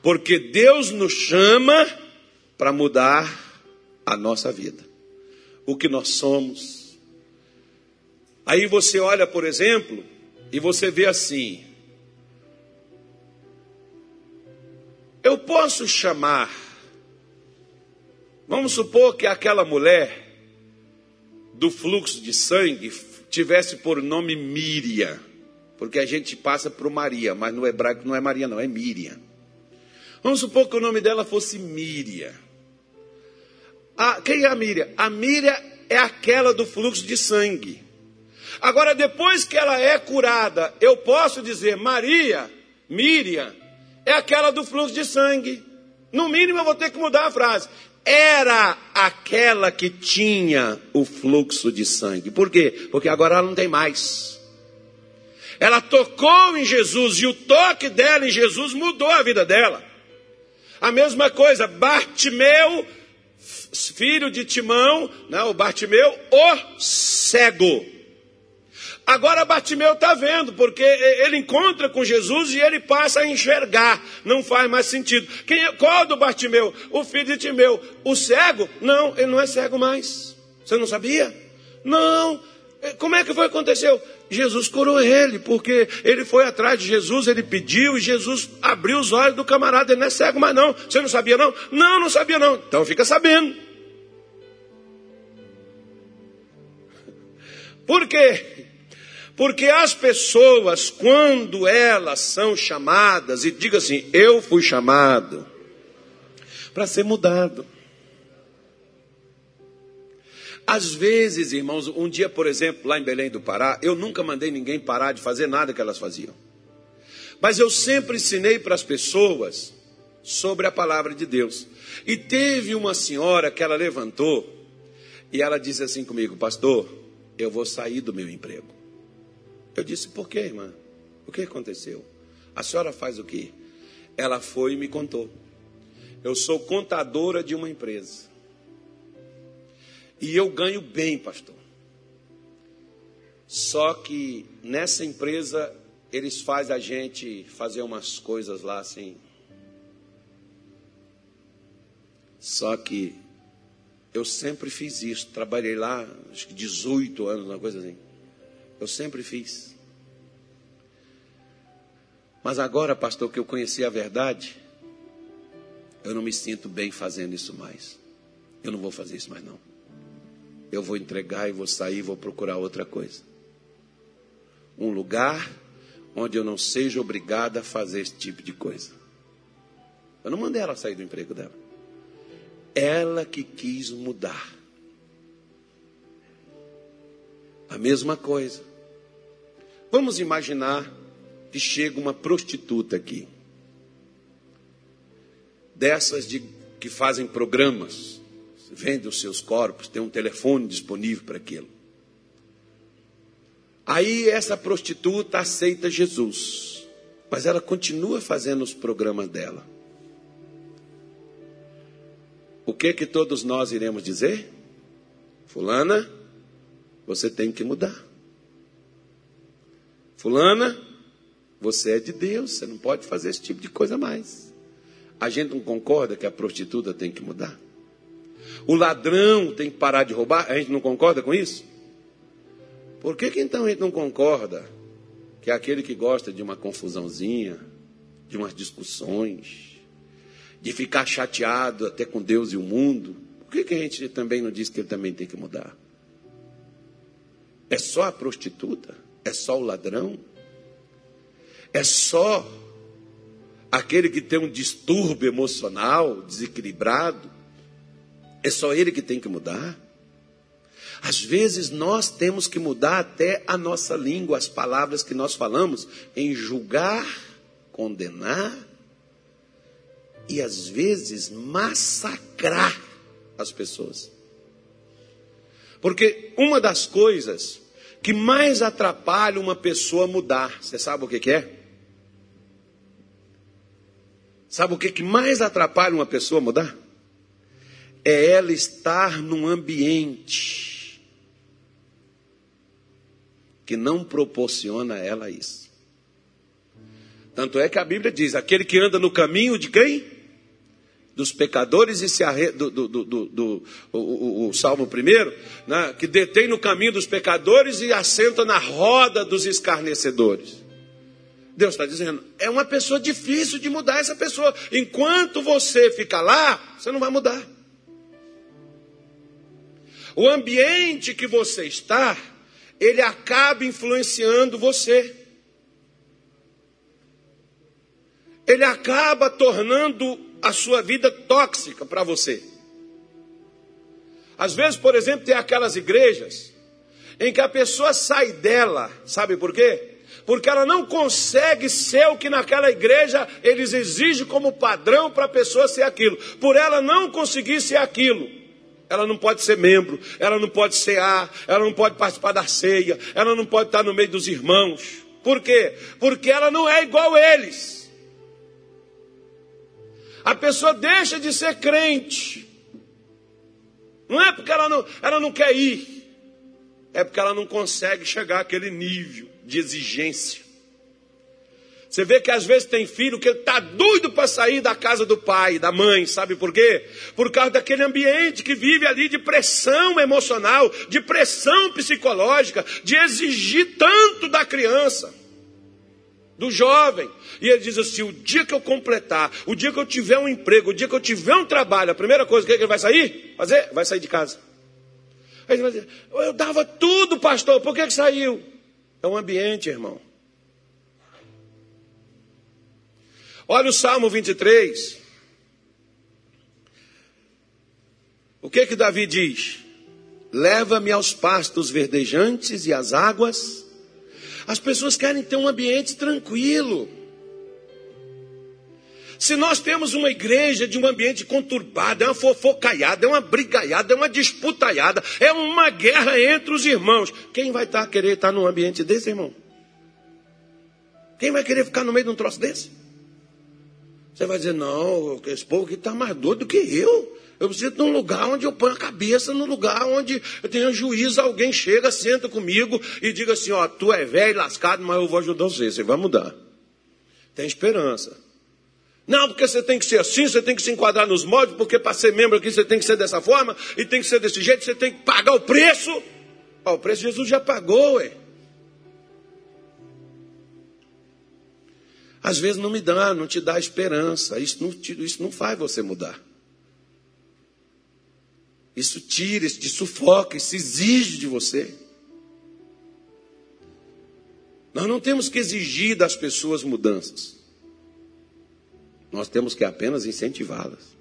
Porque Deus nos chama para mudar a nossa vida. o que nós somos. Aí você olha, por exemplo, e você vê assim: eu posso chamar, vamos supor que aquela mulher do fluxo de sangue tivesse por nome Míria, porque a gente passa por Maria, mas no hebraico não é Maria, não, é Míria. Vamos supor que o nome dela fosse Míria. A, quem é a Míria? A Míria é aquela do fluxo de sangue. Agora, depois que ela é curada, eu posso dizer Maria, Míria, é aquela do fluxo de sangue. No mínimo, eu vou ter que mudar a frase. Era aquela que tinha o fluxo de sangue. Por quê? Porque agora ela não tem mais. Ela tocou em Jesus e o toque dela em Jesus mudou a vida dela. A mesma coisa, Bartimeu filho de Timão, né, o Bartimeu, o cego. Agora Bartimeu está vendo, porque ele encontra com Jesus e ele passa a enxergar. Não faz mais sentido. Quem, é, qual é do Bartimeu? O filho de Timeu. O cego? Não, ele não é cego mais. Você não sabia? Não. Como é que foi que aconteceu? Jesus curou ele, porque ele foi atrás de Jesus, ele pediu e Jesus abriu os olhos do camarada. Ele não é cego mais não. Você não sabia não? Não, não sabia não. Então fica sabendo. Por quê? Porque as pessoas, quando elas são chamadas, e diga assim: Eu fui chamado para ser mudado. Às vezes, irmãos, um dia, por exemplo, lá em Belém do Pará, eu nunca mandei ninguém parar de fazer nada que elas faziam. Mas eu sempre ensinei para as pessoas sobre a palavra de Deus. E teve uma senhora que ela levantou e ela disse assim comigo, pastor, eu vou sair do meu emprego. Eu disse, por quê, irmã? O que aconteceu? A senhora faz o quê? Ela foi e me contou. Eu sou contadora de uma empresa. E eu ganho bem, pastor. Só que nessa empresa eles fazem a gente fazer umas coisas lá assim. Só que eu sempre fiz isso. Trabalhei lá, acho que 18 anos, uma coisa assim. Eu sempre fiz. Mas agora, pastor, que eu conheci a verdade, eu não me sinto bem fazendo isso mais. Eu não vou fazer isso mais não. Eu vou entregar e vou sair, vou procurar outra coisa. Um lugar onde eu não seja obrigado a fazer esse tipo de coisa. Eu não mandei ela sair do emprego dela. Ela que quis mudar. A mesma coisa. Vamos imaginar que chega uma prostituta aqui. Dessas de, que fazem programas, vendem os seus corpos, tem um telefone disponível para aquilo. Aí essa prostituta aceita Jesus, mas ela continua fazendo os programas dela. O que que todos nós iremos dizer? Fulana, você tem que mudar. Fulana, você é de Deus, você não pode fazer esse tipo de coisa mais. A gente não concorda que a prostituta tem que mudar? O ladrão tem que parar de roubar? A gente não concorda com isso? Por que, que então a gente não concorda que aquele que gosta de uma confusãozinha, de umas discussões, de ficar chateado até com Deus e o mundo, por que, que a gente também não diz que ele também tem que mudar? É só a prostituta? É só o ladrão? É só aquele que tem um distúrbio emocional, desequilibrado? É só ele que tem que mudar? Às vezes nós temos que mudar até a nossa língua, as palavras que nós falamos, em julgar, condenar e às vezes massacrar as pessoas. Porque uma das coisas que mais atrapalha uma pessoa mudar, você sabe o que, que é? Sabe o que, que mais atrapalha uma pessoa mudar? É ela estar num ambiente que não proporciona a ela isso. Tanto é que a Bíblia diz: aquele que anda no caminho de quem? Dos pecadores e se arre... do, do, do, do o, o, o, Salmo primeiro, né? que detém no caminho dos pecadores e assenta na roda dos escarnecedores. Deus está dizendo, é uma pessoa difícil de mudar essa pessoa. Enquanto você ficar lá, você não vai mudar. O ambiente que você está, ele acaba influenciando você. Ele acaba tornando a sua vida tóxica para você. Às vezes, por exemplo, tem aquelas igrejas em que a pessoa sai dela, sabe por quê? Porque ela não consegue ser o que naquela igreja eles exigem como padrão para a pessoa ser aquilo. Por ela não conseguir ser aquilo, ela não pode ser membro, ela não pode ser A, ela não pode participar da ceia, ela não pode estar no meio dos irmãos. Por quê? Porque ela não é igual a eles. A pessoa deixa de ser crente. Não é porque ela não, ela não quer ir. É porque ela não consegue chegar àquele nível de exigência. Você vê que às vezes tem filho que está doido para sair da casa do pai, da mãe, sabe por quê? Por causa daquele ambiente que vive ali de pressão emocional, de pressão psicológica, de exigir tanto da criança do jovem. E ele diz assim: o dia que eu completar, o dia que eu tiver um emprego, o dia que eu tiver um trabalho, a primeira coisa que ele vai sair? Fazer? Vai sair de casa. Aí ele vai dizer: eu dava tudo, pastor, por que, que saiu? É um ambiente, irmão. Olha o Salmo 23. O que que Davi diz? Leva-me aos pastos verdejantes e às águas as pessoas querem ter um ambiente tranquilo. Se nós temos uma igreja de um ambiente conturbado, é uma fofocaiada, é uma brigaiada, é uma disputaiada, é uma guerra entre os irmãos, quem vai estar, querer estar num ambiente desse, irmão? Quem vai querer ficar no meio de um troço desse? Você vai dizer, não, esse povo aqui está mais doido do que eu. Eu preciso de um lugar onde eu ponho a cabeça, no lugar onde eu tenho juízo, alguém chega, senta comigo e diga assim, ó, tu é velho, lascado, mas eu vou ajudar você, você vai mudar. Tem esperança. Não, porque você tem que ser assim, você tem que se enquadrar nos moldes, porque para ser membro aqui você tem que ser dessa forma, e tem que ser desse jeito, você tem que pagar o preço. Ó, o preço Jesus já pagou, ué. Às vezes não me dá, não te dá esperança. Isso não, isso não faz você mudar. Isso tira, isso te sufoca, isso exige de você. Nós não temos que exigir das pessoas mudanças. Nós temos que apenas incentivá-las.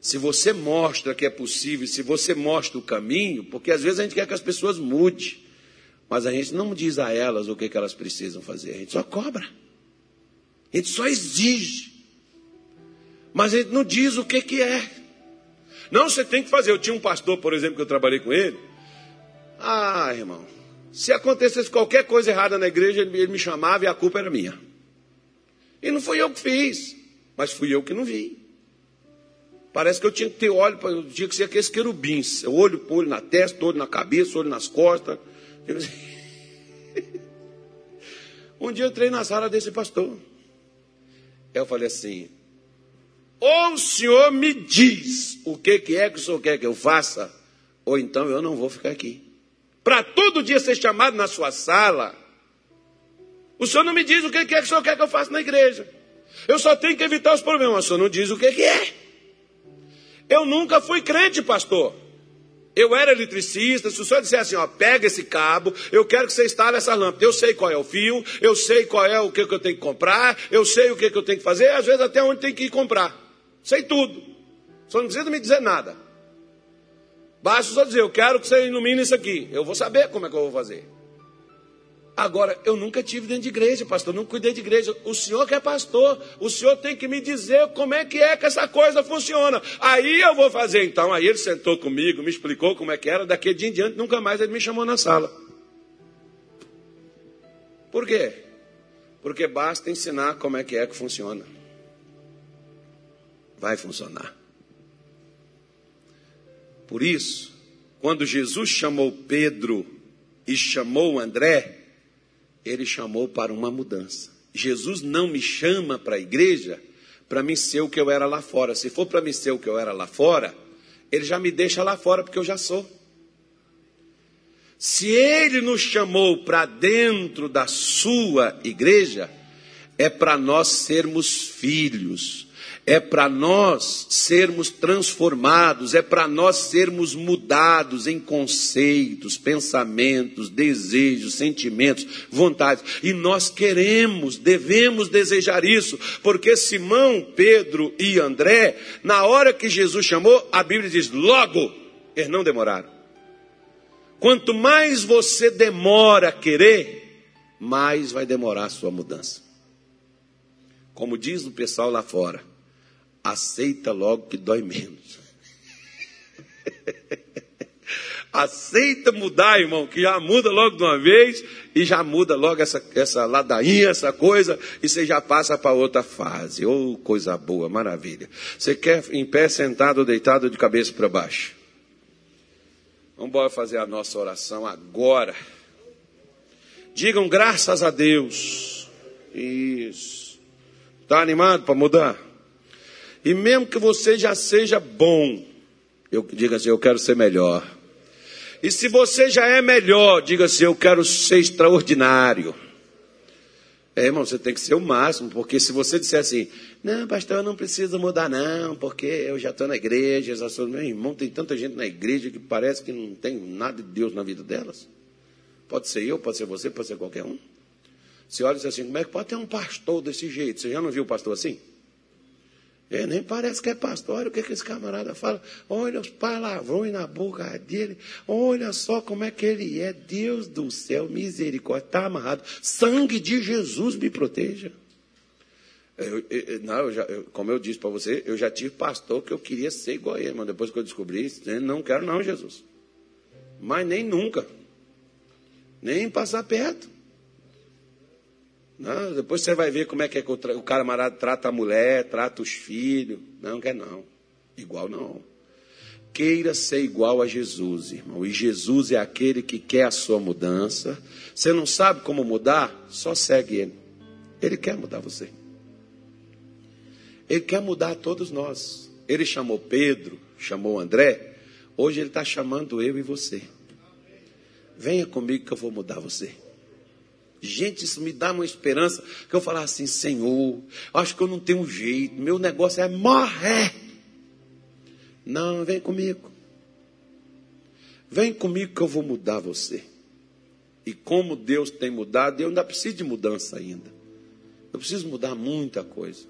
Se você mostra que é possível, se você mostra o caminho, porque às vezes a gente quer que as pessoas mudem, mas a gente não diz a elas o que, que elas precisam fazer, a gente só cobra, a gente só exige, mas a gente não diz o que, que é. Não, você tem que fazer. Eu tinha um pastor, por exemplo, que eu trabalhei com ele. Ah, irmão, se acontecesse qualquer coisa errada na igreja, ele me chamava e a culpa era minha. E não fui eu que fiz, mas fui eu que não vi. Parece que eu tinha que ter olho, eu tinha que ser aqueles querubins. Olho por olho na testa, olho na cabeça, olho nas costas. Um dia eu entrei na sala desse pastor. Eu falei assim: ou o senhor me diz o que, que é que o senhor quer que eu faça, ou então eu não vou ficar aqui. Para todo dia ser chamado na sua sala, o senhor não me diz o que, que é que o senhor quer que eu faça na igreja. Eu só tenho que evitar os problemas, o senhor não diz o que, que é. Eu nunca fui crente, pastor. Eu era eletricista, se o senhor disser assim, ó, pega esse cabo, eu quero que você instale essa lâmpada. Eu sei qual é o fio, eu sei qual é o que, que eu tenho que comprar, eu sei o que, que eu tenho que fazer, às vezes até onde tem que ir comprar. Sei tudo. Só não precisa me dizer nada. Basta só dizer, eu quero que você ilumine isso aqui. Eu vou saber como é que eu vou fazer. Agora, eu nunca tive dentro de igreja, pastor, nunca cuidei de igreja. O senhor que é pastor, o senhor tem que me dizer como é que é que essa coisa funciona. Aí eu vou fazer então. Aí ele sentou comigo, me explicou como é que era. Daquele dia em diante, nunca mais ele me chamou na sala. Por quê? Porque basta ensinar como é que é que funciona vai funcionar. Por isso, quando Jesus chamou Pedro e chamou André, ele chamou para uma mudança. Jesus não me chama para a igreja para mim ser o que eu era lá fora. Se for para mim ser o que eu era lá fora, ele já me deixa lá fora porque eu já sou. Se ele nos chamou para dentro da sua igreja, é para nós sermos filhos, é para nós sermos transformados, é para nós sermos mudados em conceitos, pensamentos, desejos, sentimentos, vontades. E nós queremos, devemos desejar isso, porque Simão, Pedro e André, na hora que Jesus chamou, a Bíblia diz: logo, eles não demoraram. Quanto mais você demora a querer, mais vai demorar a sua mudança. Como diz o pessoal lá fora, aceita logo que dói menos. Aceita mudar, irmão, que já muda logo de uma vez e já muda logo essa, essa ladainha, essa coisa, e você já passa para outra fase. Oh, coisa boa, maravilha. Você quer em pé, sentado ou deitado de cabeça para baixo? Vamos fazer a nossa oração agora. Digam graças a Deus. Isso. Está animado para mudar? E mesmo que você já seja bom, eu diga assim, eu quero ser melhor. E se você já é melhor, diga assim, eu quero ser extraordinário. É, irmão, você tem que ser o máximo, porque se você disser assim, não, pastor, eu não preciso mudar não, porque eu já estou na igreja, já sou... meu irmão, tem tanta gente na igreja que parece que não tem nada de Deus na vida delas. Pode ser eu, pode ser você, pode ser qualquer um. Você olha e diz assim, como é que pode ter um pastor desse jeito? Você já não viu o pastor assim? Ele nem parece que é pastor. Olha o que, que esse camarada fala. Olha os palavrões na boca dele. Olha só como é que ele é. Deus do céu, misericórdia. Está amarrado. Sangue de Jesus me proteja. Eu, eu, não, eu já, como eu disse para você, eu já tive pastor que eu queria ser igual a ele, mas depois que eu descobri não quero não, Jesus. Mas nem nunca. Nem passar perto. Não, depois você vai ver como é que, é que o camarada trata a mulher, trata os filhos. Não quer não. Igual não. Queira ser igual a Jesus, irmão. E Jesus é aquele que quer a sua mudança. Você não sabe como mudar? Só segue ele. Ele quer mudar você. Ele quer mudar todos nós. Ele chamou Pedro, chamou André. Hoje ele está chamando eu e você. Venha comigo que eu vou mudar você. Gente, isso me dá uma esperança que eu falar assim, Senhor, acho que eu não tenho jeito, meu negócio é morrer. Não, vem comigo. Vem comigo que eu vou mudar você. E como Deus tem mudado, eu ainda preciso de mudança ainda. Eu preciso mudar muita coisa.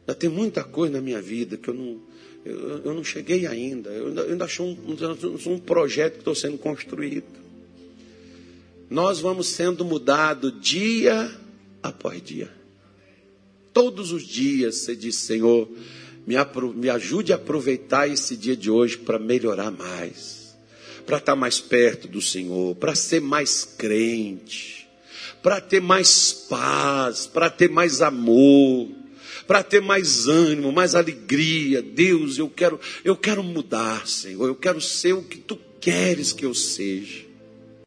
Ainda tem muita coisa na minha vida que eu não, eu, eu não cheguei ainda. Eu ainda, eu ainda sou um, um projeto que estou sendo construído nós vamos sendo mudados dia após dia. Todos os dias você diz, Senhor, me, me ajude a aproveitar esse dia de hoje para melhorar mais, para estar mais perto do Senhor, para ser mais crente, para ter mais paz, para ter mais amor, para ter mais ânimo, mais alegria. Deus, eu quero, eu quero mudar, Senhor, eu quero ser o que tu queres que eu seja.